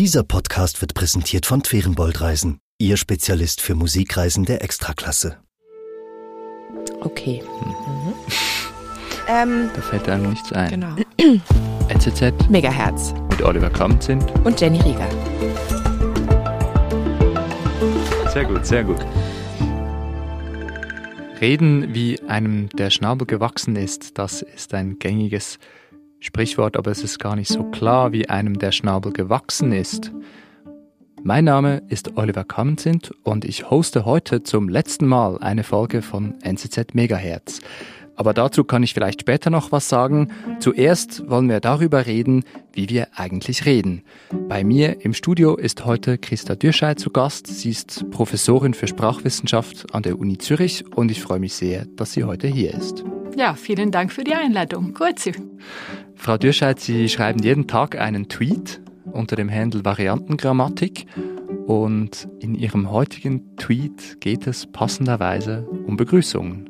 Dieser Podcast wird präsentiert von Twerenbold Reisen, Ihr Spezialist für Musikreisen der Extraklasse. Okay. Mhm. Ähm, Da fällt einem nichts ein. genau. NZZ Megahertz mit Oliver Kamm sind. und Jenny Rieger. Sehr gut, sehr gut. Reden, wie einem der Schnabel gewachsen ist, das ist ein gängiges Sprichwort, aber es ist gar nicht so klar, wie einem der Schnabel gewachsen ist. Mein Name ist Oliver Kammenzind und ich hoste heute zum letzten Mal eine Folge von NZZ Megahertz. Aber dazu kann ich vielleicht später noch was sagen. Zuerst wollen wir darüber reden, wie wir eigentlich reden. Bei mir im Studio ist heute Christa Dürscheid zu Gast. Sie ist Professorin für Sprachwissenschaft an der Uni Zürich und ich freue mich sehr, dass sie heute hier ist. Ja, vielen Dank für die Einladung. Kurz. Frau Dürscheid, Sie schreiben jeden Tag einen Tweet unter dem Handel Variantengrammatik und in Ihrem heutigen Tweet geht es passenderweise um Begrüßungen.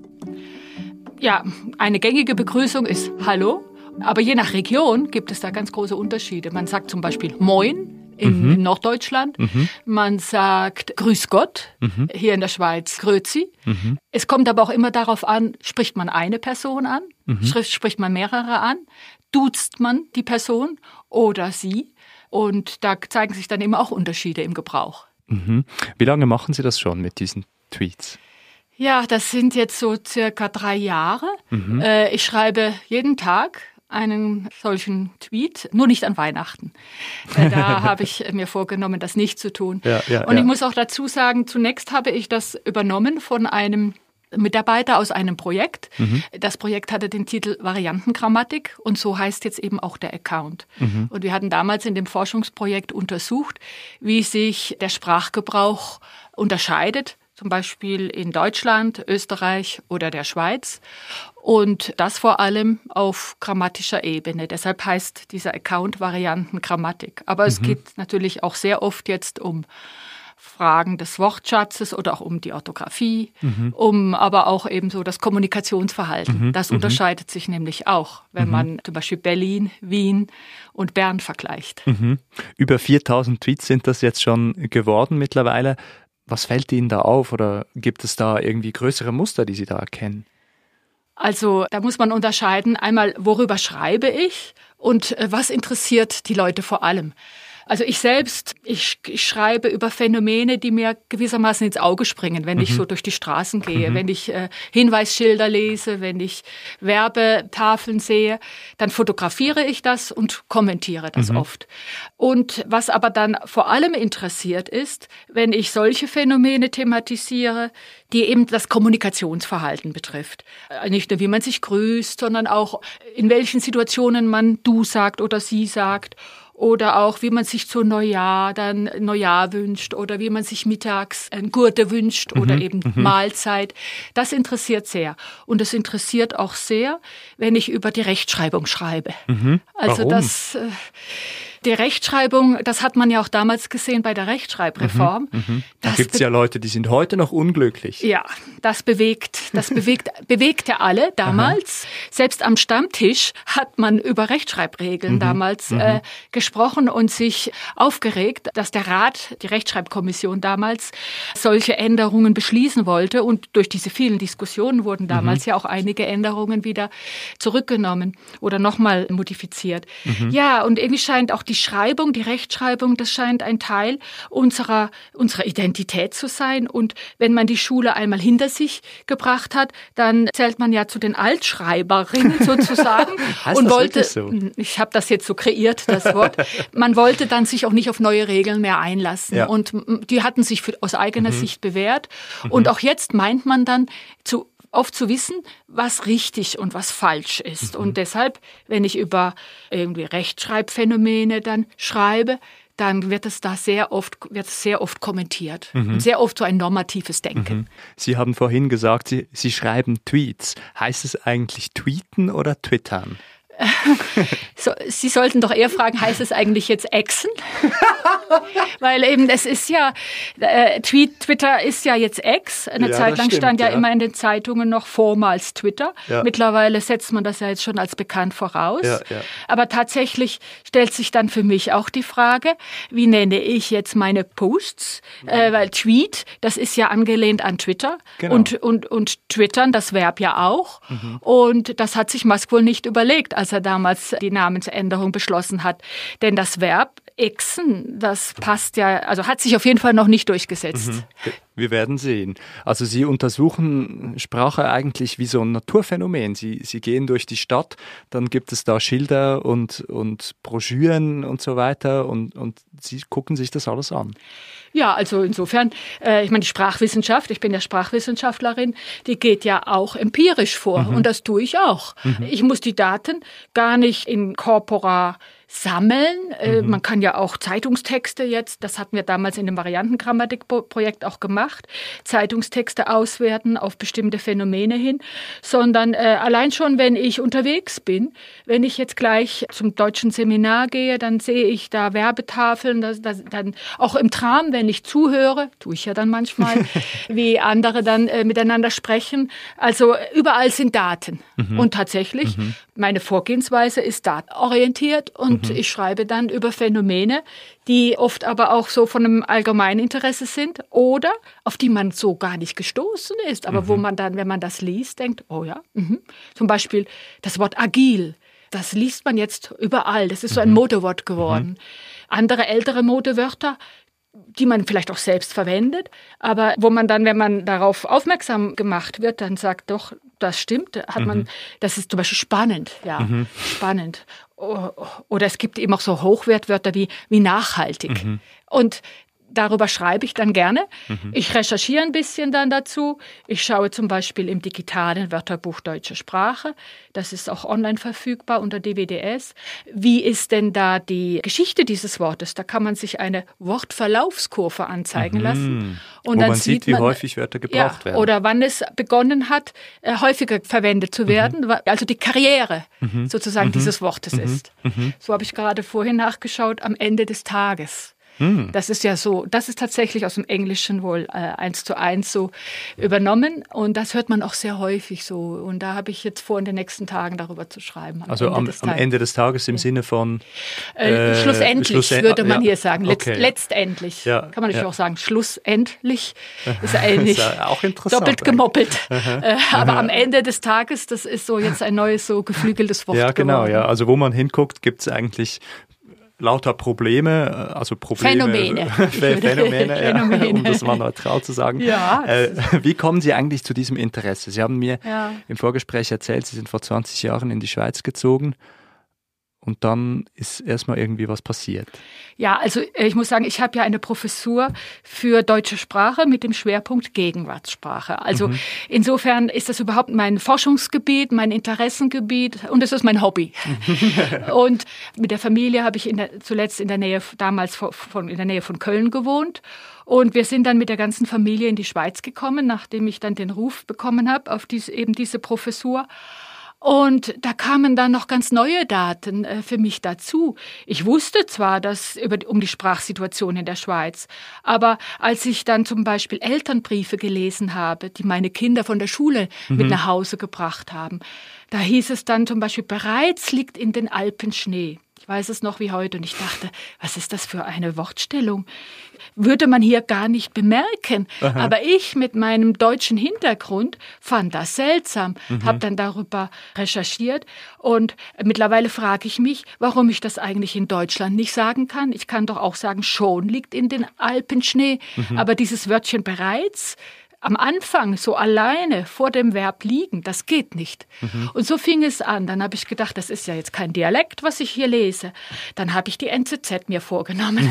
Ja, eine gängige Begrüßung ist Hallo, aber je nach Region gibt es da ganz große Unterschiede. Man sagt zum Beispiel Moin in, in Norddeutschland, man sagt Grüß Gott, hier in der Schweiz Grüezi. Es kommt aber auch immer darauf an, spricht man eine Person an, Schrift spricht man mehrere an, duzt man die Person oder sie. Und da zeigen sich dann eben auch Unterschiede im Gebrauch. Mhm. Wie lange machen Sie das schon mit diesen Tweets? Ja, das sind jetzt so circa drei Jahre. Äh, ich schreibe jeden Tag einen solchen Tweet, nur nicht an Weihnachten. Äh, da habe ich mir vorgenommen, das nicht zu tun. Ja, ja, Und ich ja. muss auch dazu sagen, zunächst habe ich das übernommen von einem Mitarbeiter aus einem Projekt. Das Projekt hatte den Titel Variantengrammatik und so heißt jetzt eben auch der Account. Und wir hatten damals in dem Forschungsprojekt untersucht, wie sich der Sprachgebrauch unterscheidet zum Beispiel in Deutschland, Österreich oder der Schweiz. Und das vor allem auf grammatischer Ebene. Deshalb heißt dieser Account Variantengrammatik. Aber es geht natürlich auch sehr oft jetzt um Fragen des Wortschatzes oder auch um die Orthographie, um aber auch eben so das Kommunikationsverhalten. Das unterscheidet sich nämlich auch, wenn man zum Beispiel Berlin, Wien und Bern vergleicht. Mhm. Über 4000 Tweets sind das jetzt schon geworden mittlerweile. Was fällt Ihnen da auf oder gibt es da irgendwie größere Muster, die Sie da erkennen? Also da muss man unterscheiden, einmal, worüber schreibe ich und äh, was interessiert die Leute vor allem. Also ich selbst, ich, ich schreibe über Phänomene, die mir gewissermaßen ins Auge springen, wenn ich so durch die Straßen gehe, wenn ich äh, Hinweisschilder lese, wenn ich Werbetafeln sehe, dann fotografiere ich das und kommentiere das oft. Und was aber dann vor allem interessiert ist, wenn ich solche Phänomene thematisiere, die eben das Kommunikationsverhalten betrifft. Äh, Nicht nur, wie man sich grüßt, sondern auch, in welchen Situationen man du sagt oder sie sagt. Oder auch, wie man sich zu Neujahr dann Neujahr wünscht oder wie man sich mittags ein Gurte wünscht oder eben Mahlzeit. Das interessiert sehr. Und es interessiert auch sehr, wenn ich über die Rechtschreibung schreibe. Also Warum? das, äh, die Rechtschreibung, das hat man ja auch damals gesehen bei der Rechtschreibreform. Da Das gibt es ja Leute, die sind heute noch unglücklich. ja, das bewegt, das bewegt, bewegte alle damals. Selbst am Stammtisch hat man über Rechtschreibregeln damals äh, gesprochen und sich aufgeregt, dass der Rat, die Rechtschreibkommission damals, solche Änderungen beschließen wollte. Und durch diese vielen Diskussionen wurden damals ja auch einige Änderungen wieder zurückgenommen oder nochmal modifiziert. Ja, und irgendwie scheint auch die Schreibung, die Rechtschreibung, das scheint ein Teil unserer, unserer Identität zu sein. Und wenn man die Schule einmal hinter sich gebracht hat, dann zählt man ja zu den Altschreiberinnen sozusagen. Heißt und das wollte, so? ich habe das jetzt so kreiert, das Wort. Man wollte dann sich auch nicht auf neue Regeln mehr einlassen. Ja. Mhm. Und m- die hatten sich für, aus eigener Sicht bewährt. Und auch jetzt meint man dann zu oft zu wissen, was richtig und was falsch ist. Mhm. Und deshalb, wenn ich über irgendwie Rechtschreibphänomene dann schreibe, dann wird es da sehr oft, wird sehr oft kommentiert. Mhm. Sehr oft so ein normatives Denken. Sie haben vorhin gesagt, Sie, Sie schreiben Tweets. Heißt es eigentlich tweeten oder twittern? So, Sie sollten doch eher fragen, heißt es eigentlich jetzt Exen? Weil eben, es ist ja, äh, Twitter ist ja jetzt Ex. Eine ja, Zeit lang stimmt, stand ja, ja, immer in den Zeitungen noch vormals Twitter. Ja. Mittlerweile setzt man das ja jetzt schon als bekannt voraus. Aber tatsächlich stellt sich dann für mich auch die Frage, wie nenne ich jetzt meine Posts? Äh, weil Tweet, das ist ja angelehnt an Twitter. Genau. Und, und, und Twittern, das Verb ja auch. Mhm. Und das hat sich Musk wohl nicht überlegt, als er damals die Namensänderung beschlossen hat. Denn das Verb Exen, das passt ja, also hat sich auf jeden Fall noch nicht durchgesetzt. Mhm. Wir werden sehen. Also Sie untersuchen Sprache eigentlich wie so ein Naturphänomen. Sie, Sie gehen durch die Stadt, dann gibt es da Schilder und, und Broschüren und so weiter und, und Sie gucken sich das alles an. Ja, also insofern, äh, ich meine, die Sprachwissenschaft, ich bin ja Sprachwissenschaftlerin, die geht ja auch empirisch vor mhm. und das tue ich auch. Mhm. Ich muss die Daten gar nicht in Corpora sammeln. Äh, mhm. Man kann ja auch Zeitungstexte jetzt, das hatten wir damals in dem Variantengrammatikprojekt auch gemacht, Zeitungstexte auswerten auf bestimmte Phänomene hin, sondern äh, allein schon, wenn ich unterwegs bin, wenn ich jetzt gleich zum deutschen Seminar gehe, dann sehe ich da Werbetafeln, das, das, dann auch im Tram, wenn ich zuhöre, tue ich ja dann manchmal, wie andere dann äh, miteinander sprechen. Also überall sind Daten. Mhm. Und tatsächlich, mhm. Meine Vorgehensweise ist datenorientiert und mhm. ich schreibe dann über Phänomene, die oft aber auch so von einem allgemeinen Interesse sind oder auf die man so gar nicht gestoßen ist, aber mhm. wo man dann, wenn man das liest, denkt, oh ja, mh. zum Beispiel das Wort agil. Das liest man jetzt überall. Das ist so ein mhm. Modewort geworden. Mhm. Andere ältere Modewörter, die man vielleicht auch selbst verwendet, aber wo man dann, wenn man darauf aufmerksam gemacht wird, dann sagt, doch, das stimmt, hat man, das ist zum Beispiel spannend, ja, spannend. Oder es gibt eben auch so Hochwertwörter wie, wie nachhaltig. Mhm. Und darüber schreibe ich dann gerne. Mhm. Ich recherchiere ein bisschen dann dazu. Ich schaue zum Beispiel im digitalen Wörterbuch Deutsche Sprache. Das ist auch online verfügbar unter DWDS. Wie ist denn da die Geschichte dieses Wortes? Da kann man sich eine Wortverlaufskurve anzeigen mhm. lassen. Und Wo dann man sieht, wie man, häufig Wörter gebraucht ja, werden. Oder wann es begonnen hat, äh, häufiger verwendet zu werden. Mhm. Also die Karriere mhm. sozusagen mhm. dieses Wortes mhm. ist. So habe ich gerade vorhin nachgeschaut, am Ende des Tages. Hm. Das ist ja so, das ist tatsächlich aus dem Englischen wohl äh, eins zu eins so übernommen und das hört man auch sehr häufig so. Und da habe ich jetzt vor, in den nächsten Tagen darüber zu schreiben. also Ende am, am, Ende des Tages im ja. Sinne von äh, äh, schlussendlich Schlussend würde man ja. hier sagen. Letzt, okay. Letztendlich ja. kann man natürlich auch sagen. Schlussendlich ist eigentlich ist auch doppelt gemoppelt. äh, aber am Ende des Tages, das ist so jetzt ein neues so geflügeltes Wort. Ja, genau. Geworden. Ja, also wo man hinguckt, gibt es eigentlich lauter Probleme, äh, also Probleme, Phänomene, Phänomene, Phänomene. Ja, um das mal neutral zu sagen. Ja. Äh, wie kommen Sie eigentlich zu diesem Interesse? Sie haben mir ja. im Vorgespräch erzählt, Sie sind vor 20 Jahren in die Schweiz gezogen und dann ist erstmal irgendwie was passiert. Ja, also äh, ich muss sagen, ich habe ja eine Professur für deutsche Sprache mit dem Schwerpunkt Gegenwartssprache. Also mhm. insofern ist das überhaupt mein Forschungsgebiet, mein Interessengebiet und es ist mein Hobby. und mit der Familie habe ich in der, zuletzt in der Nähe, damals von, in der Nähe von Köln gewohnt. Und wir sind dann mit der ganzen Familie in die Schweiz gekommen, nachdem ich dann den Ruf bekommen habe auf diese, eben diese Professur. Und da kamen dann noch ganz neue Daten äh, für mich dazu. Ich wusste zwar dass über, um die Sprachsituation in der Schweiz, aber als ich dann zum Beispiel Elternbriefe gelesen habe, die meine Kinder von der Schule mhm. mit nach Hause gebracht haben, da hieß es dann zum Beispiel, bereits liegt in den Alpen Schnee. Ich weiß es noch wie heute und ich dachte, was ist das für eine Wortstellung? würde man hier gar nicht bemerken. Aha. Aber ich mit meinem deutschen Hintergrund fand das seltsam, mhm. habe dann darüber recherchiert und mittlerweile frage ich mich, warum ich das eigentlich in Deutschland nicht sagen kann. Ich kann doch auch sagen, schon liegt in den Alpen Schnee, mhm. aber dieses Wörtchen bereits am Anfang so alleine vor dem Verb liegen, das geht nicht. Mhm. Und so fing es an. Dann habe ich gedacht, das ist ja jetzt kein Dialekt, was ich hier lese. Dann habe ich die NZZ mir vorgenommen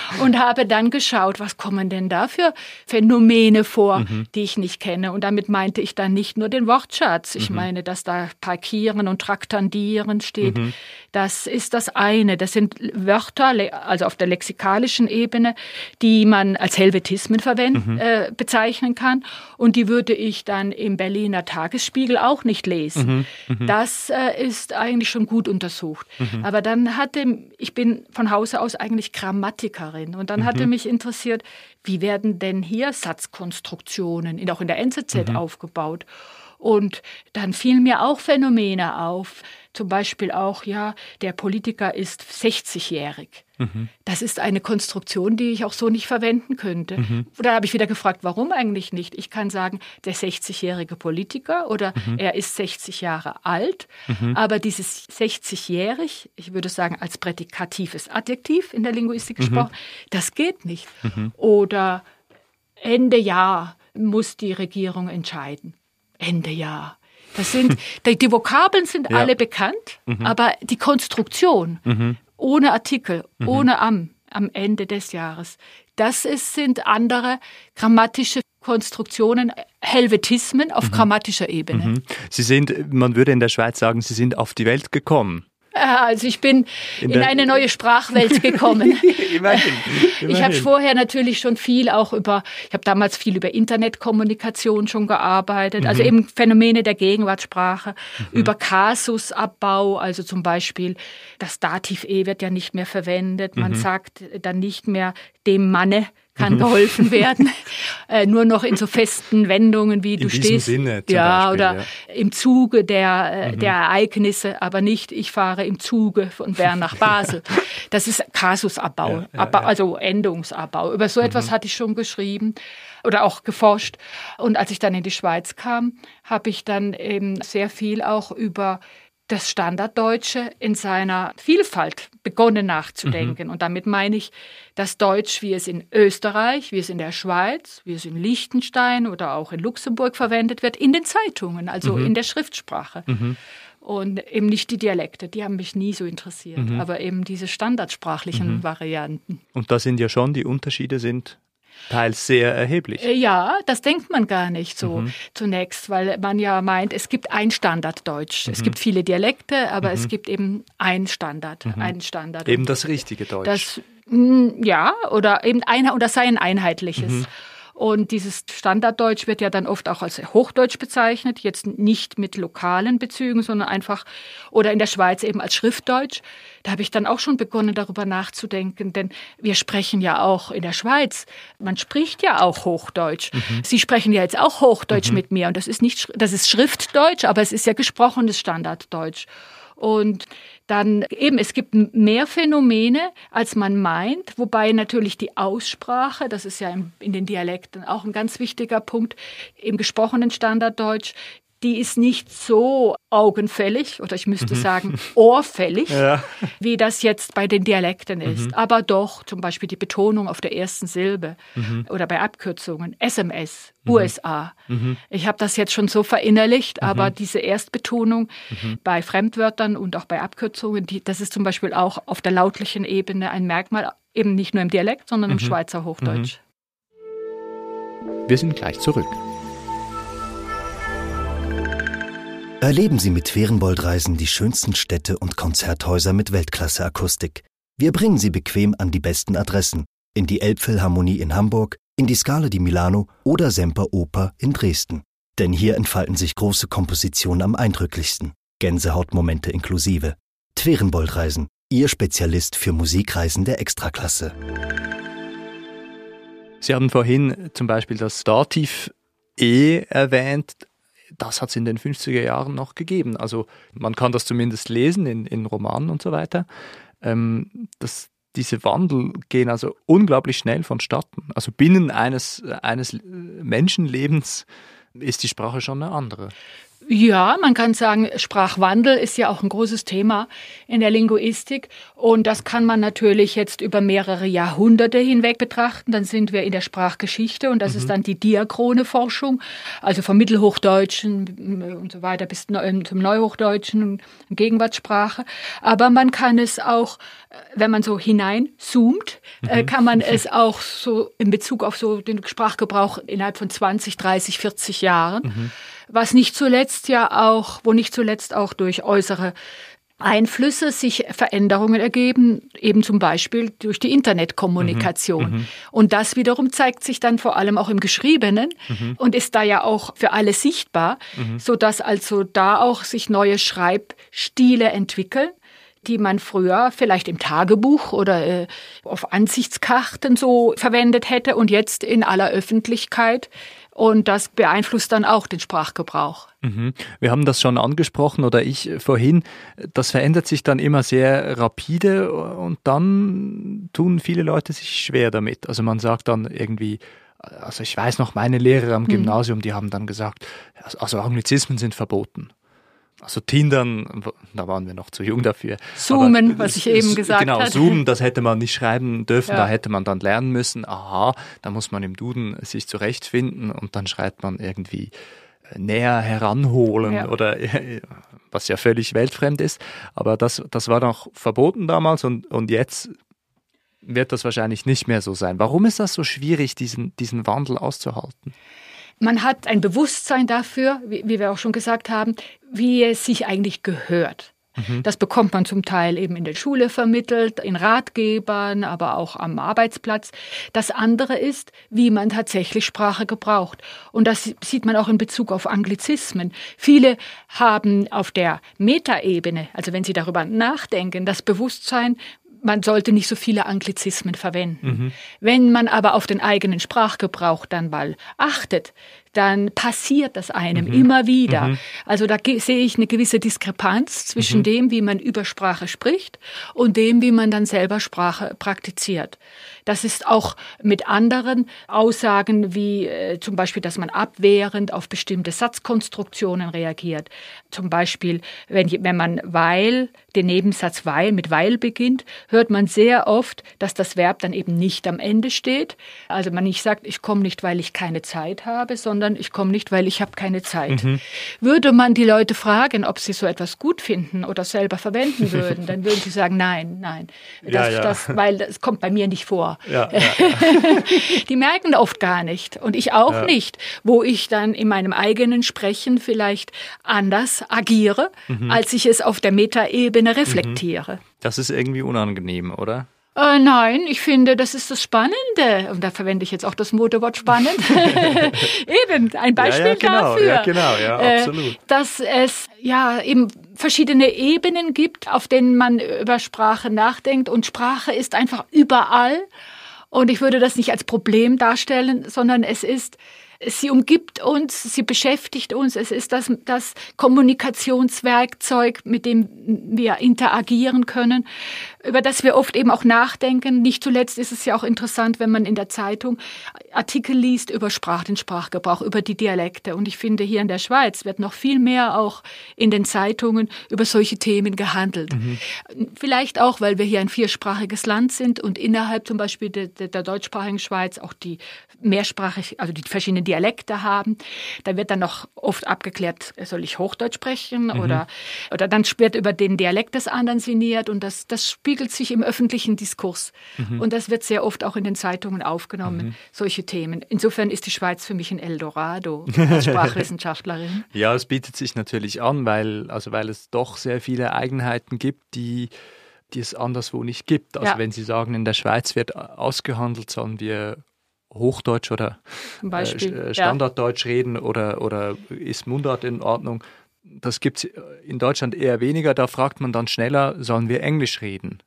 und habe dann geschaut, was kommen denn da für Phänomene vor, mhm. die ich nicht kenne. Und damit meinte ich dann nicht nur den Wortschatz. Ich mhm. meine, dass da parkieren und traktandieren steht. Mhm. Das ist das eine. Das sind Wörter, also auf der lexikalischen Ebene, die man als Helvetismen verwenden, mhm. äh, bezeichnet bezeichnen kann. Und die würde ich dann im Berliner Tagesspiegel auch nicht lesen. Mhm, mh. Das äh, ist eigentlich schon gut untersucht. Mhm. Aber dann hatte, ich bin von Hause aus eigentlich Grammatikerin. Und dann mhm. hatte mich interessiert, wie werden denn hier Satzkonstruktionen, auch in der NZZ, mhm. aufgebaut? Und dann fielen mir auch Phänomene auf. Zum Beispiel auch, ja, der Politiker ist 60-jährig. Mhm. Das ist eine Konstruktion, die ich auch so nicht verwenden könnte. Mhm. Da habe ich wieder gefragt, warum eigentlich nicht? Ich kann sagen, der 60-jährige Politiker oder mhm. er ist 60 Jahre alt, mhm. aber dieses 60-jährig, ich würde sagen als prädikatives Adjektiv in der Linguistik mhm. gesprochen, das geht nicht. Oder Ende Jahr muss die Regierung entscheiden. Ende Jahr. Das sind, die, die Vokabeln sind ja. alle bekannt, mhm. aber die Konstruktion mhm. ohne Artikel, mhm. ohne am, am Ende des Jahres, das ist, sind andere grammatische Konstruktionen, Helvetismen auf mhm. grammatischer Ebene. Mhm. Sie sind, man würde in der Schweiz sagen, Sie sind auf die Welt gekommen. Also ich bin in, in eine neue Sprachwelt gekommen. immerhin, immerhin. Ich habe vorher natürlich schon viel auch über, ich habe damals viel über Internetkommunikation schon gearbeitet, also mhm. also eben Phänomene der Gegenwartssprache, mhm. über Kasusabbau, also zum Beispiel das Dativ E wird ja nicht mehr verwendet, man mhm. sagt dann nicht mehr dem Manne, kann geholfen werden. äh, nur noch in so festen Wendungen wie in du stehst. Sinne ja, Beispiel, oder ja. im Zuge der, äh, mhm. der Ereignisse, aber nicht ich fahre im Zuge von Bern nach Basel. Das ist Kasusabbau, ja, ja, Abbau, also Endungsabbau. Über so mhm. etwas hatte ich schon geschrieben oder auch geforscht. Und als ich dann in die Schweiz kam, habe ich dann eben sehr viel auch über das Standarddeutsche in seiner Vielfalt begonnen nachzudenken. Mhm. Und damit meine ich das Deutsch, wie es in Österreich, wie es in der Schweiz, wie es in Liechtenstein oder auch in Luxemburg verwendet wird, in den Zeitungen, also mhm. in der Schriftsprache. Mhm. Und eben nicht die Dialekte, die haben mich nie so interessiert, mhm. aber eben diese standardsprachlichen mhm. Varianten. Und da sind ja schon die Unterschiede sind teils sehr erheblich. Äh, ja, das denkt man gar nicht so mhm. zunächst, weil man ja meint, es gibt ein Standarddeutsch. Mhm. Es gibt viele Dialekte, aber mhm. es gibt eben ein Standard, mhm. einen Standard. Eben das richtige Deutsch. Das, mm, ja, oder eben ein, und das sei ein einheitliches. Und dieses Standarddeutsch wird ja dann oft auch als Hochdeutsch bezeichnet, jetzt nicht mit lokalen Bezügen, sondern einfach, oder in der Schweiz eben als Schriftdeutsch. Da habe ich dann auch schon begonnen, darüber nachzudenken, denn wir sprechen ja auch in der Schweiz, man spricht ja auch Hochdeutsch. Mhm. Sie sprechen ja jetzt auch Hochdeutsch mhm. mit mir und das ist nicht, das ist Schriftdeutsch, aber es ist ja gesprochenes Standarddeutsch. Und dann eben, es gibt mehr Phänomene, als man meint, wobei natürlich die Aussprache, das ist ja in, den Dialekten auch ein ganz wichtiger Punkt, im gesprochenen Standarddeutsch, die ist nicht so augenfällig oder ich müsste mhm. sagen ohrfällig, ja. wie das jetzt bei den Dialekten ist. Mhm. Aber doch zum Beispiel die Betonung auf der ersten Silbe mhm. oder bei Abkürzungen, SMS, mhm. USA. Mhm. Ich habe das jetzt schon so verinnerlicht, mhm. aber diese Erstbetonung bei Fremdwörtern und auch bei Abkürzungen, die, das ist zum Beispiel auch auf der lautlichen Ebene ein Merkmal, eben nicht nur im Dialekt, sondern im Schweizer Hochdeutsch. Wir sind gleich zurück. Erleben Sie mit Ferienboldreisen die schönsten Städte und Konzerthäuser mit Weltklasse-Akustik. Wir bringen Sie bequem an die besten Adressen. In die Elbphilharmonie in Hamburg, in die Scala di Milano oder Semper Oper in Dresden. Denn hier entfalten sich große Kompositionen am eindrücklichsten. Gänsehautmomente inklusive. Twerenboldreisen, Ihr Spezialist für Musikreisen der Extraklasse. Sie haben vorhin zum Beispiel das Dativ E erwähnt das hat es in den 50er Jahren noch gegeben. Also man kann das zumindest lesen in, in Romanen und so weiter. Ähm, das, diese Wandel gehen also unglaublich schnell vonstatten. Also binnen eines, eines Menschenlebens ist die Sprache schon eine andere. Ja, man kann sagen, Sprachwandel ist ja auch ein großes Thema in der Linguistik. Und das kann man natürlich jetzt über mehrere Jahrhunderte hinweg betrachten. Dann sind wir in der Sprachgeschichte und das mhm. ist dann die Diachrone-Forschung, also vom Mittelhochdeutschen und so weiter bis zum Neuhochdeutschen, Gegenwartssprache. Aber man kann es auch, äh, wenn man so hineinzoomt, äh, mhm. kann man es auch so in Bezug auf so den Sprachgebrauch innerhalb von 20, 30, 40 Jahren. Mhm was nicht zuletzt ja auch, wo nicht zuletzt auch durch äußere Einflüsse sich Veränderungen ergeben, eben zum Beispiel durch die Internetkommunikation. Mhm, mhm. und das wiederum zeigt sich dann vor allem auch im Geschriebenen mhm. und ist da ja auch für alle sichtbar, mhm. so dass also da auch sich neue Schreibstile entwickeln die man früher vielleicht im Tagebuch oder äh, auf Ansichtskarten so verwendet hätte und jetzt in aller Öffentlichkeit. Und das beeinflusst dann auch den Sprachgebrauch. Mhm. Wir haben das schon angesprochen oder ich vorhin. Das verändert sich dann immer sehr rapide und dann tun viele Leute sich schwer damit. Also man sagt dann irgendwie, also ich weiß noch, meine Lehrer am mhm. Gymnasium, die haben dann gesagt, also Anglizismen sind verboten. Also Tindern, da waren wir noch zu jung dafür. Zoomen, Aber, was ich eben gesagt habe. Genau, hatte. Zoomen, das hätte man nicht schreiben dürfen, ja. da hätte man dann lernen müssen, aha, da muss man im Duden sich zurechtfinden und dann schreibt man irgendwie äh, näher heranholen ja. oder was ja völlig weltfremd ist. Aber das, das war noch verboten damals und, und jetzt wird das wahrscheinlich nicht mehr so sein. Warum ist das so schwierig, diesen, diesen Wandel auszuhalten? Man hat ein Bewusstsein dafür, wie, wie wir auch schon gesagt haben, wie es sich eigentlich gehört. Mhm. Das bekommt man zum Teil eben in der Schule vermittelt, in Ratgebern, aber auch am Arbeitsplatz. Das andere ist, wie man tatsächlich Sprache gebraucht. Und das sieht man auch in Bezug auf Anglizismen. Viele haben auf der Metaebene, also wenn sie darüber nachdenken, das Bewusstsein, man sollte nicht so viele Anglizismen verwenden. Mhm. Wenn man aber auf den eigenen Sprachgebrauch dann mal achtet, dann passiert das einem mhm. immer wieder. Mhm. Also da sehe ich eine gewisse Diskrepanz zwischen mhm. dem, wie man über Sprache spricht und dem, wie man dann selber Sprache praktiziert. Das ist auch mit anderen Aussagen wie äh, zum Beispiel, dass man abwehrend auf bestimmte Satzkonstruktionen reagiert. Zum Beispiel, wenn, wenn man weil, den Nebensatz weil mit weil beginnt, hört man sehr oft, dass das Verb dann eben nicht am Ende steht. Also man nicht sagt, ich komme nicht, weil ich keine Zeit habe, sondern ich komme nicht, weil ich habe keine Zeit. Mhm. Würde man die Leute fragen, ob sie so etwas gut finden oder selber verwenden würden, dann würden sie sagen, nein, nein, das, ja, ja. Das, weil das kommt bei mir nicht vor. Ja, ja, die merken oft gar nicht und ich auch nicht, wo ich dann in meinem eigenen Sprechen vielleicht anders agiere, mhm. als ich es auf der Metaebene reflektiere. Das ist irgendwie unangenehm, oder? Äh, nein, ich finde, das ist das Spannende. Und da verwende ich jetzt auch das Modewort spannend. eben, ein Beispiel ja, ja, genau, dafür. Ja, genau, ja, äh, absolut. dass es ja eben verschiedene Ebenen gibt, auf denen man über Sprache nachdenkt. Und Sprache ist einfach überall. Und ich würde das nicht als Problem darstellen, sondern es ist sie umgibt uns, sie beschäftigt uns. Es ist das, das Kommunikationswerkzeug, mit dem wir interagieren können, über das wir oft eben auch nachdenken. Nicht zuletzt ist es ja auch interessant, wenn man in der Zeitung Artikel liest über Sprach, den Sprachgebrauch, über die Dialekte. Und ich finde, hier in der Schweiz wird noch viel mehr auch in den Zeitungen über solche Themen gehandelt. Mhm. Vielleicht auch, weil wir hier ein viersprachiges Land sind und innerhalb zum Beispiel der, der deutschsprachigen Schweiz auch die mehrsprachig, also die verschiedenen Dialekte haben. Da wird dann noch oft abgeklärt, soll ich Hochdeutsch sprechen mhm. oder, oder dann wird über den Dialekt des anderen sinniert und das, das spiegelt sich im öffentlichen Diskurs. Mhm. Und das wird sehr oft auch in den Zeitungen aufgenommen, mhm. solche Themen. Insofern ist die Schweiz für mich ein Eldorado als Sprachwissenschaftlerin. ja, es bietet sich natürlich an, weil, also weil es doch sehr viele Eigenheiten gibt, die die es anderswo nicht gibt. Also ja. wenn Sie sagen, in der Schweiz wird ausgehandelt, sollen wir Hochdeutsch oder Beispiel, äh, Standarddeutsch ja. reden oder, oder ist Mundart in Ordnung. Das gibt es in Deutschland eher weniger. Da fragt man dann schneller, sollen wir Englisch reden?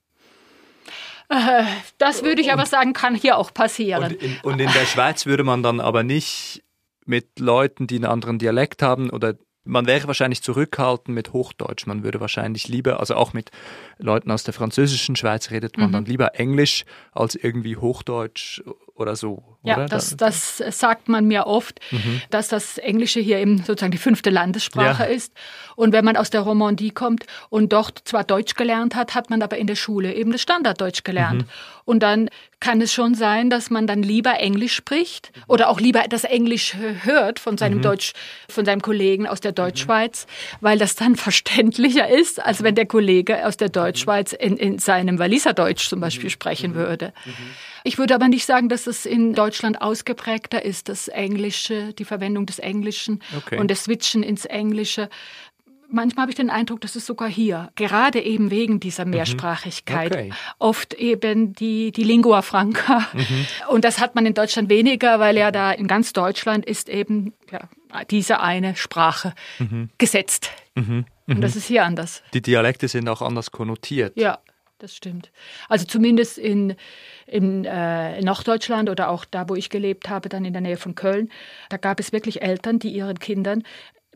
Äh, das würde ich und, aber sagen, kann hier auch passieren. Und in, und in der Schweiz würde man dann aber nicht mit Leuten, die einen anderen Dialekt haben oder man wäre wahrscheinlich zurückhaltend mit Hochdeutsch. Man würde wahrscheinlich lieber, also auch mit Leuten aus der französischen Schweiz redet man mhm. dann lieber Englisch als irgendwie Hochdeutsch oder so. Ja, oder? Das, das sagt man mir oft, mhm. dass das Englische hier eben sozusagen die fünfte Landessprache ja. ist. Und wenn man aus der Romandie kommt und dort zwar Deutsch gelernt hat, hat man aber in der Schule eben das Standarddeutsch gelernt. Mhm. Und dann kann es schon sein, dass man dann lieber Englisch spricht oder auch lieber das Englisch hört von seinem mhm. Deutsch, von seinem Kollegen aus der Deutschschweiz, weil das dann verständlicher ist, als wenn der Kollege aus der Deutschschweiz in, in seinem Waliser Deutsch zum Beispiel sprechen mhm. würde. Mhm. Ich würde aber nicht sagen, dass es in Deutschland ausgeprägter ist, das Englische, die Verwendung des Englischen okay. und das Switchen ins Englische manchmal habe ich den Eindruck, dass es sogar hier, gerade eben wegen dieser Mehrsprachigkeit, Okay. oft eben die, die Lingua Franca. Und das hat man in Deutschland weniger, weil ja da in ganz Deutschland ist eben ja, diese eine Sprache gesetzt. Und das ist hier anders. Die Dialekte sind auch anders konnotiert. Ja, das stimmt. Also zumindest in, in äh, Norddeutschland oder auch da, wo ich gelebt habe, dann in der Nähe von Köln, da gab es wirklich Eltern, die ihren Kindern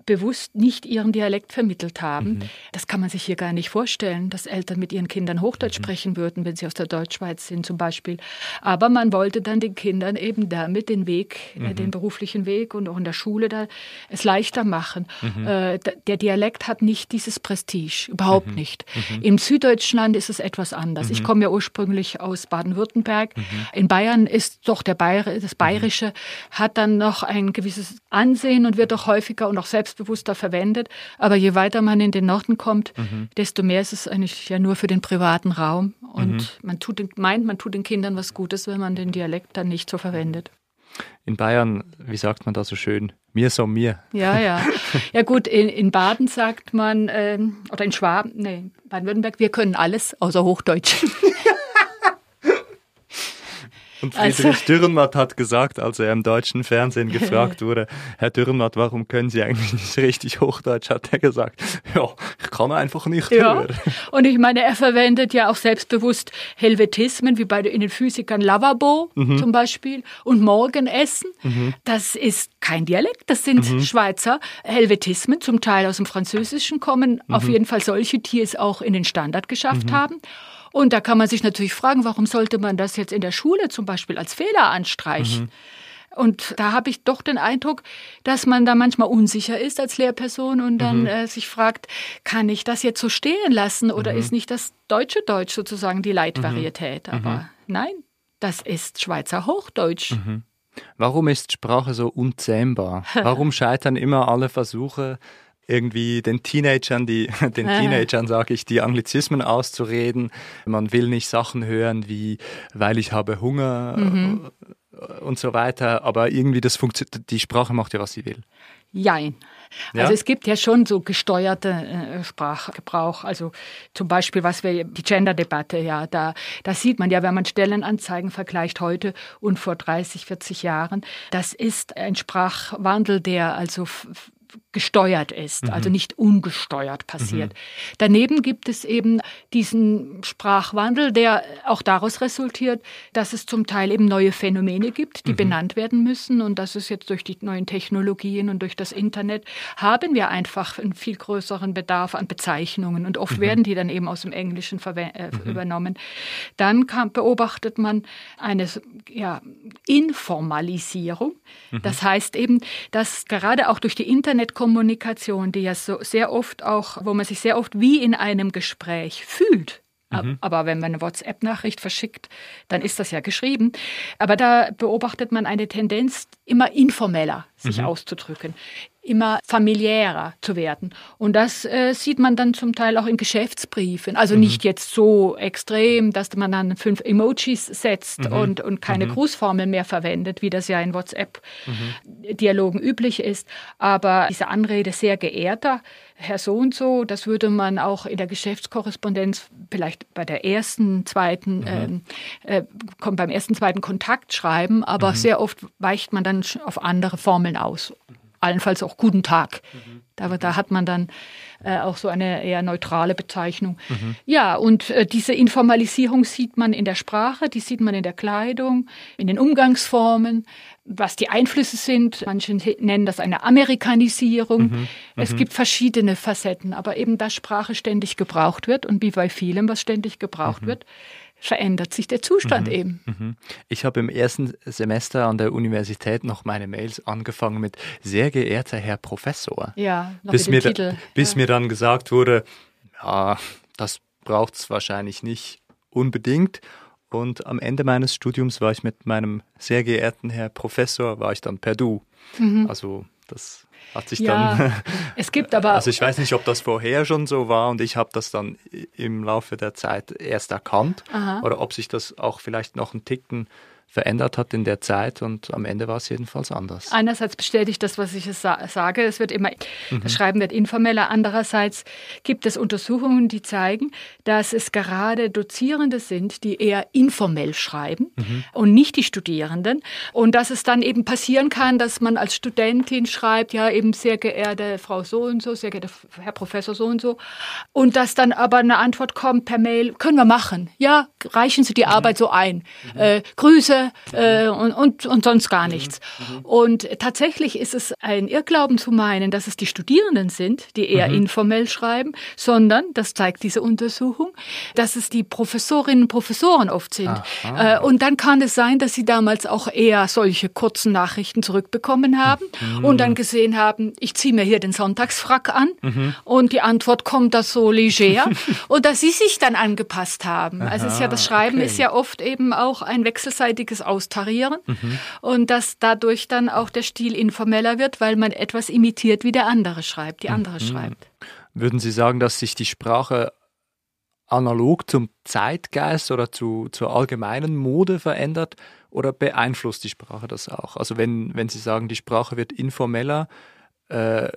bewusst nicht ihren Dialekt vermittelt haben. Das kann man sich hier gar nicht vorstellen, dass Eltern mit ihren Kindern Hochdeutsch sprechen würden, wenn sie aus der Deutschschweiz sind zum Beispiel. Aber man wollte dann den Kindern eben damit den Weg, äh, den beruflichen Weg und auch in der Schule da es leichter machen. Äh, d- der Dialekt hat nicht dieses Prestige, überhaupt nicht. Im Süddeutschland ist es etwas anders. Ich komme ja ursprünglich aus Baden-Württemberg. In Bayern ist doch der Bayer, das Bayerische hat dann noch ein gewisses Ansehen und wird auch häufiger und auch selbstbewusster verwendet. Aber je weiter man in den Norden kommt, desto mehr ist es eigentlich ja nur für den privaten Raum. Und man tut, den- meint, man tut den Kindern was Gutes, wenn man den Dialekt dann nicht so verwendet. In Bayern, wie sagt man da so schön? Mir so mir. Ja, ja. Ja gut, in, in Baden sagt man, ähm, oder in Schwaben, nee, Baden-Württemberg, wir können alles außer Hochdeutsch. Und Also- Friedrich Dürrenmatt hat gesagt, als er im deutschen Fernsehen gefragt wurde, Herr Dürrenmatt, warum können Sie eigentlich nicht richtig Hochdeutsch, hat er gesagt, ja, ich kann einfach nicht Ja. hören. Und ich meine, er verwendet ja auch selbstbewusst Helvetismen, wie bei den Physikern Lavabo zum Beispiel und Morgenessen. Das ist kein Dialekt, das sind Schweizer Helvetismen, zum Teil aus dem Französischen kommen, auf jeden Fall solche, die es auch in den Standard geschafft haben. Und da kann man sich natürlich fragen, warum sollte man das jetzt in der Schule zum Beispiel als Fehler anstreichen? Und da habe ich doch den Eindruck, dass man da manchmal unsicher ist als Lehrperson und dann äh, sich fragt, kann ich das jetzt so stehen lassen oder ist nicht das deutsche Deutsch sozusagen die Leitvarietät? Aber nein, das ist Schweizer Hochdeutsch. Warum ist Sprache so unzähmbar? Warum scheitern immer alle Versuche, irgendwie den Teenagern, die, den Teenagern sage ich, die Anglizismen auszureden? Man will nicht Sachen hören wie, weil ich habe Hunger äh, und so weiter, aber irgendwie das funktioniert, die Sprache macht ja, was sie will. Jein. Ja? Also es gibt ja schon so gesteuerte äh, Sprachgebrauch. Also zum Beispiel, was wir die Gender-Debatte, ja, da, da sieht man ja, wenn man Stellenanzeigen vergleicht heute und vor 30, 40 Jahren, das ist ein Sprachwandel, der also gesteuert ist, also nicht ungesteuert passiert. Daneben gibt es eben diesen Sprachwandel, der auch daraus resultiert, dass es zum Teil eben neue Phänomene gibt, die benannt werden müssen. Und das ist jetzt durch die neuen Technologien und durch das Internet haben wir einfach einen viel größeren Bedarf an Bezeichnungen. Und oft werden die dann eben aus dem Englischen äh, übernommen. Dann kam, beobachtet man eine ja, Informalisierung. Das heißt eben, dass gerade auch durch die Internetkommunikation, die ja so sehr oft auch, wo man sich sehr oft wie in einem Gespräch fühlt. Ab- Aber wenn man eine WhatsApp-Nachricht verschickt, dann ist das ja geschrieben. Aber da beobachtet man eine Tendenz, immer informeller sich auszudrücken, immer familiärer zu werden. Und das äh, sieht man dann zum Teil auch in Geschäftsbriefen. Also nicht jetzt so extrem, dass man dann fünf Emojis setzt und, und keine Grußformel mehr verwendet, wie das ja in WhatsApp-Dialogen üblich ist. Aber diese Anrede sehr geehrter Herr so und so, das würde man auch in der Geschäftskorrespondenz vielleicht bei der ersten, zweiten, ähm, äh, kommt beim ersten, zweiten Kontakt schreiben, aber sehr oft weicht man dann auf andere Formeln aus. Allenfalls auch Guten Tag. Da, da hat man dann äh, auch so eine eher neutrale Bezeichnung. Ja, und äh, diese Informalisierung sieht man in der Sprache, die sieht man in der Kleidung, in den Umgangsformen, was die Einflüsse sind. Manche nennen das eine Amerikanisierung. Es gibt verschiedene Facetten, aber eben, dass Sprache ständig gebraucht wird und wie bei vielem, was ständig gebraucht wird, verändert sich der Zustand eben. Ich habe im ersten Semester an der Universität noch meine Mails angefangen mit sehr geehrter Herr Professor. Ja, noch bis mir, Titel. bis ja. mir dann gesagt wurde, ja, das braucht es wahrscheinlich nicht unbedingt. Und am Ende meines Studiums war ich mit meinem sehr geehrten Herr Professor, war ich dann per Du. Mhm. Also das hat sich Ja, dann. es gibt aber- Also ich weiß nicht, ob das vorher schon so war und ich habe das dann im Laufe der Zeit erst erkannt Aha. oder ob sich das auch vielleicht noch einen Ticken verändert hat in der Zeit und am Ende war es jedenfalls anders. Einerseits bestätigt das, was ich es sage, es wird immer, Mhm. das Schreiben wird informeller. Andererseits gibt es Untersuchungen, die zeigen, dass es gerade Dozierende sind, die eher informell schreiben Mhm. und nicht die Studierenden. Und dass es dann eben passieren kann, dass man als Studentin schreibt, ja eben sehr geehrte Frau so und so, sehr geehrter Herr Professor so und so. Und dass dann aber eine Antwort kommt per Mail, können wir machen. Ja, reichen Sie die Arbeit so ein. Äh, Grüße äh, und, und, und sonst gar nichts. Und tatsächlich ist es ein Irrglauben zu meinen, dass es die Studierenden sind, die eher informell schreiben, sondern, das zeigt diese Untersuchung, dass es die Professorinnen und Professoren oft sind. Äh, und dann kann es sein, dass sie damals auch eher solche kurzen Nachrichten zurückbekommen haben und dann gesehen haben, ich ziehe mir hier den Sonntagsfrack an und die Antwort kommt da so leger und dass sie sich dann angepasst haben. Also es ist ja das Schreiben okay. ist ja oft eben auch ein wechselseitiges Austarieren und dass dadurch dann auch der Stil informeller wird, weil man etwas imitiert, wie der andere schreibt, die andere schreibt. Würden Sie sagen, dass sich die Sprache analog zum Zeitgeist oder zu, zur allgemeinen Mode verändert oder beeinflusst die Sprache das auch? Also wenn, wenn Sie sagen, die Sprache wird informeller, äh,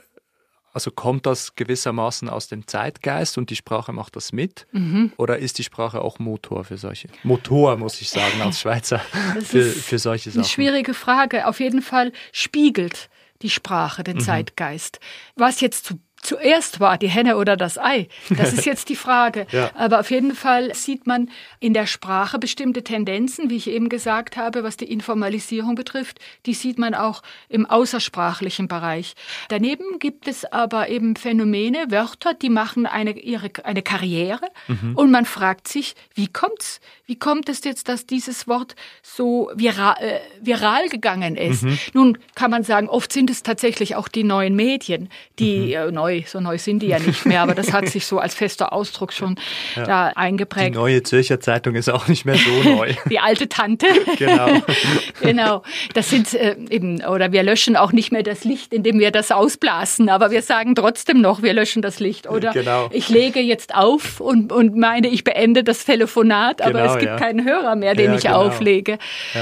also kommt das gewissermaßen aus dem Zeitgeist und die Sprache macht das mit? Mhm. Oder ist die Sprache auch Motor für solche? Motor, muss ich sagen, als Schweizer, für, für solche Eine Sachen. schwierige Frage. Auf jeden Fall spiegelt die Sprache den Zeitgeist. Was jetzt zu, zuerst war, die Henne oder das Ei, das ist jetzt die Frage. Ja. Aber auf jeden Fall sieht man in der Sprache bestimmte Tendenzen, wie ich eben gesagt habe, was die Informalisierung betrifft. Die sieht man auch im außersprachlichen Bereich. Daneben gibt es aber eben Phänomene, Wörter, die machen eine, ihre, eine Karriere und man fragt sich, wie kommt's? Wie kommt es jetzt, dass dieses Wort so viral, äh, viral gegangen ist? Nun kann man sagen, oft sind es tatsächlich auch die neuen Medien, die äh, neu, so neu sind die ja nicht mehr, aber das hat sich so als fester Ausdruck schon da Die eingeprägt. neue Zürcher Zeitung ist auch nicht mehr so neu. Die alte Tante. Genau. genau. Das sind äh, eben, oder wir löschen auch nicht mehr das Licht, indem wir das ausblasen, aber wir sagen trotzdem noch, wir löschen das Licht. Oder Genau. ich lege jetzt auf und, und meine, ich beende das Telefonat, aber Genau, es gibt ja. keinen Hörer mehr, den Ja, ich genau. auflege.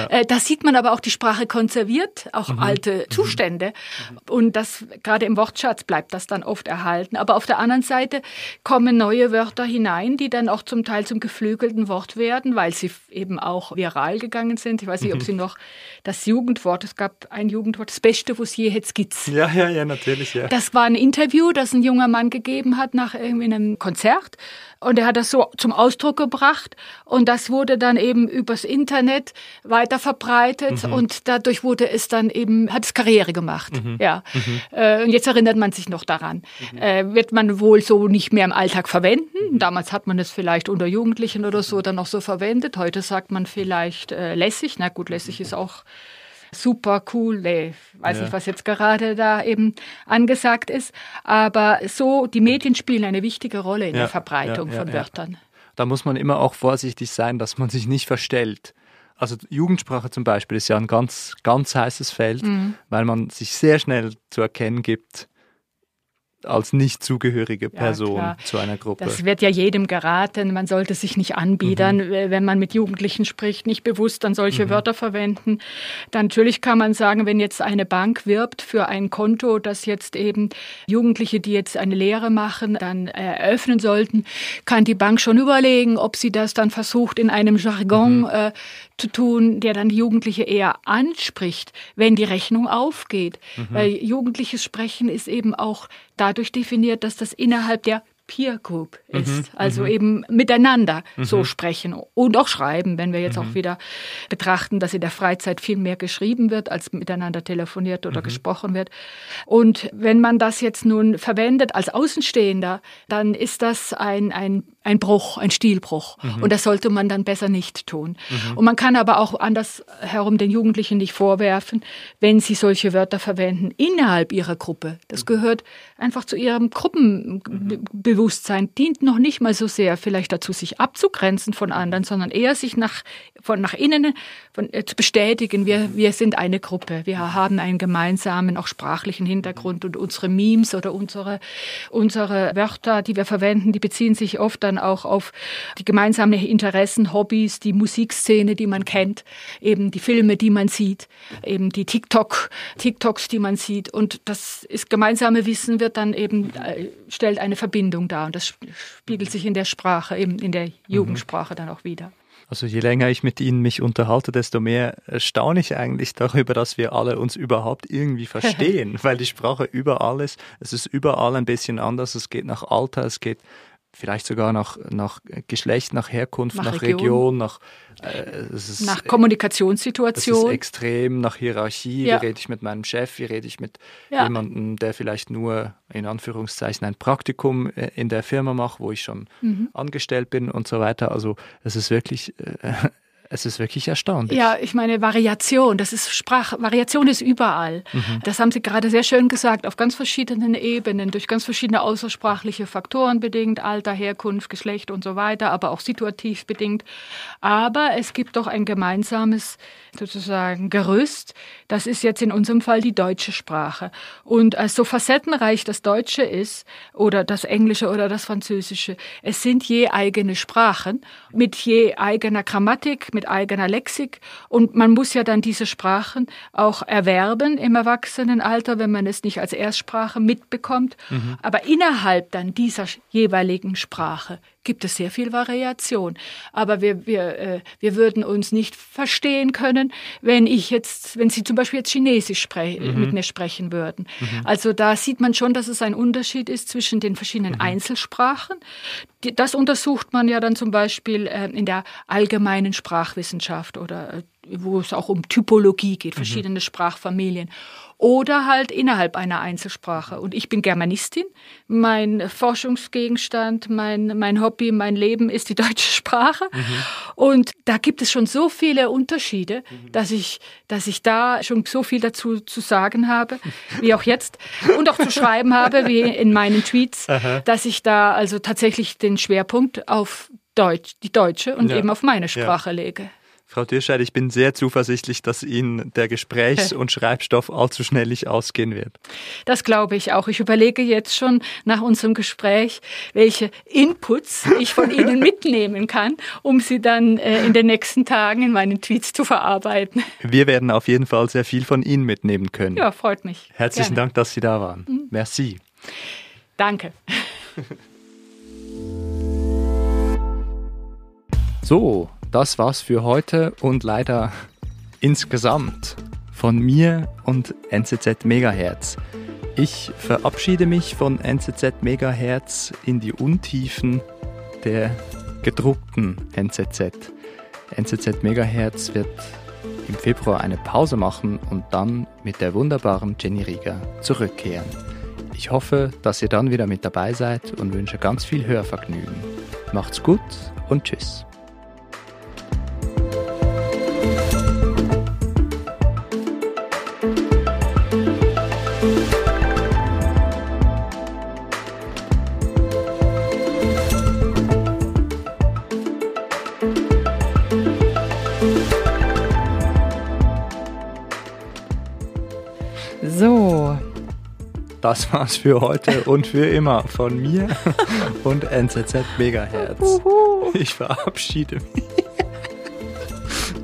Äh, da sieht man aber auch, die Sprache konserviert auch Mhm. alte Zustände. Und das, gerade im Wortschatz bleibt das dann oft erhalten. Aber auf der anderen Seite kommen neue Wörter hinein, die dann auch zum Teil zum geflügelten Wort werden, weil sie eben auch viral gegangen sind. Ich weiß nicht, ob Sie noch das Jugendwort, es gab ein Jugendwort, das Beste, was je hätte gibt's. Ja, ja, ja, natürlich, ja. Das war ein Interview, das ein junger Mann gegeben hat nach irgendwie einem Konzert. Und er hat das so zum Ausdruck gebracht. Und das wurde dann eben übers Internet weiter verbreitet. Und dadurch wurde es dann eben, hat es Karriere gemacht. Ja. Äh, und jetzt erinnert man sich noch daran. Äh, wird man wohl so nicht mehr im Alltag verwenden. Damals hat man es vielleicht unter Jugendlichen oder so dann noch so verwendet. Heute sagt man vielleicht äh, lässig. Na gut, lässig ist auch super cool, nee, weiß Ja. nicht, was jetzt gerade da eben angesagt ist. Aber so, die Medien spielen eine wichtige Rolle in Ja, der Verbreitung ja, von. Wörtern. Da muss man immer auch vorsichtig sein, dass man sich nicht verstellt. Also Jugendsprache zum Beispiel ist ja ein ganz, ganz heißes Feld, Mhm. weil man sich sehr schnell zu erkennen gibt als nicht zugehörige Person klar. zu einer Gruppe. Das wird ja jedem geraten. Man sollte sich nicht anbiedern, Mhm. äh, wenn man mit Jugendlichen spricht, nicht bewusst dann solche Wörter verwenden. Dann natürlich kann man sagen, wenn jetzt eine Bank wirbt für ein Konto, das jetzt eben Jugendliche, die jetzt eine Lehre machen, dann eröffnen sollten, kann die Bank schon überlegen, ob sie das dann versucht, in einem Jargon äh, zu tun, der dann die Jugendliche eher anspricht, wenn die Rechnung aufgeht. Weil jugendliches Sprechen ist eben auch dadurch definiert, dass das innerhalb der Peer Group ist, also eben miteinander so sprechen und auch schreiben, wenn wir jetzt auch wieder betrachten, dass in der Freizeit viel mehr geschrieben wird, als miteinander telefoniert oder gesprochen wird. Und wenn man das jetzt nun verwendet als Außenstehender, dann ist das ein, ein, ein Bruch, ein Stilbruch. Und das sollte man dann besser nicht tun. Und man kann aber auch andersherum den Jugendlichen nicht vorwerfen, wenn sie solche Wörter verwenden innerhalb ihrer Gruppe. Das gehört einfach zu ihrem Gruppenbewusstsein dient noch nicht mal so sehr vielleicht dazu, sich abzugrenzen von anderen, sondern eher sich nach, von nach innen von, äh, zu bestätigen, wir, wir sind eine Gruppe, wir haben einen gemeinsamen, auch sprachlichen Hintergrund und unsere Memes oder unsere, unsere Wörter, die wir verwenden, die beziehen sich oft dann auch auf die gemeinsamen Interessen, Hobbys, die Musikszene, die man kennt, eben die Filme, die man sieht, eben die TikTok, TikToks, die man sieht und das ist gemeinsame Wissen wird dann eben, äh, stellt eine Verbindung dar und das spiegelt sich in der Sprache, eben in der Jugendsprache dann auch wieder. Also je länger ich mit Ihnen mich unterhalte, desto mehr staune ich eigentlich darüber, dass wir alle uns überhaupt irgendwie verstehen, weil die Sprache überall ist. Es ist überall ein bisschen anders. Es geht nach Alter, es geht vielleicht sogar nach, nach Geschlecht, nach Herkunft, nach, nach Region, Region, nach, äh, ist, nach Kommunikationssituation. Es ist extrem, nach Hierarchie. Ja. Wie rede ich mit meinem Chef? Wie rede ich mit ja. jemandem, der vielleicht nur in Anführungszeichen ein Praktikum äh, in der Firma macht, wo ich schon mhm. angestellt bin und so weiter. Also es ist wirklich äh, es ist wirklich erstaunlich. Ja, ich meine, Variation, das ist Sprach, Variation ist überall. Mhm. Das haben Sie gerade sehr schön gesagt, auf ganz verschiedenen Ebenen, durch ganz verschiedene außersprachliche Faktoren bedingt, Alter, Herkunft, Geschlecht und so weiter, aber auch situativ bedingt. Aber es gibt doch ein gemeinsames, sozusagen, Gerüst. Das ist jetzt in unserem Fall die deutsche Sprache. Und als so facettenreich das Deutsche ist, oder das Englische oder das Französische, es sind je eigene Sprachen mit je eigener Grammatik, mit eigener Lexik. Und man muss ja dann diese Sprachen auch erwerben im Erwachsenenalter, wenn man es nicht als Erstsprache mitbekommt. Mhm. Aber innerhalb dann dieser jeweiligen Sprache gibt es sehr viel Variation. Aber wir, wir, äh, wir würden uns nicht verstehen können, wenn ich jetzt, wenn Sie zum Beispiel jetzt Chinesisch mhm. mit mir sprechen würden. Mhm. Also da sieht man schon, dass es ein Unterschied ist zwischen den verschiedenen mhm. Einzelsprachen. Das untersucht man ja dann zum Beispiel äh, in der allgemeinen Sprachwissenschaft oder äh, wo es auch um Typologie geht, mhm. verschiedene. Sprachfamilien. Oder halt innerhalb einer Einzelsprache. Und ich bin Germanistin. Mein Forschungsgegenstand, mein, mein Hobby, mein Leben ist die deutsche Sprache. Mhm. Und da gibt es schon so viele Unterschiede, mhm. dass ich, dass ich da schon so viel dazu zu sagen habe, wie auch jetzt. Und auch zu schreiben habe, wie in meinen Tweets, Aha. dass ich da also tatsächlich den Schwerpunkt auf Deutsch, die deutsche und ja. eben auf meine Sprache ja. lege. Frau Dürscheid, ich bin sehr zuversichtlich, dass Ihnen der Gesprächs- und Schreibstoff allzu schnell nicht ausgehen wird. Das glaube ich auch. Ich überlege jetzt schon nach unserem Gespräch, welche Inputs ich von Ihnen mitnehmen kann, um sie dann äh, in den nächsten Tagen in meinen Tweets zu verarbeiten. Wir werden auf jeden Fall sehr viel von Ihnen mitnehmen können. Ja, freut mich. Herzlichen Gerne. Dank, dass Sie da waren. Mhm. Merci. Danke. So, das war's für heute und leider insgesamt von mir und NZZ Megahertz. Ich verabschiede mich von NZZ Megahertz in die Untiefen der gedruckten NZZ. NZZ Megahertz wird im Februar eine Pause machen und dann mit der wunderbaren Jenny Rieger zurückkehren. Ich hoffe, dass ihr dann wieder mit dabei seid und wünsche ganz viel Hörvergnügen. Macht's gut und tschüss. Das war's für heute und für immer von mir und NZZ Megahertz. Ich verabschiede mich.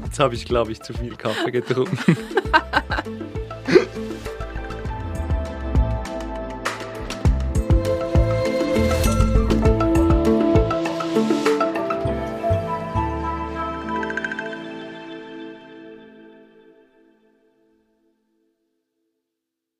Jetzt habe ich, glaube ich, zu viel Kaffee getrunken.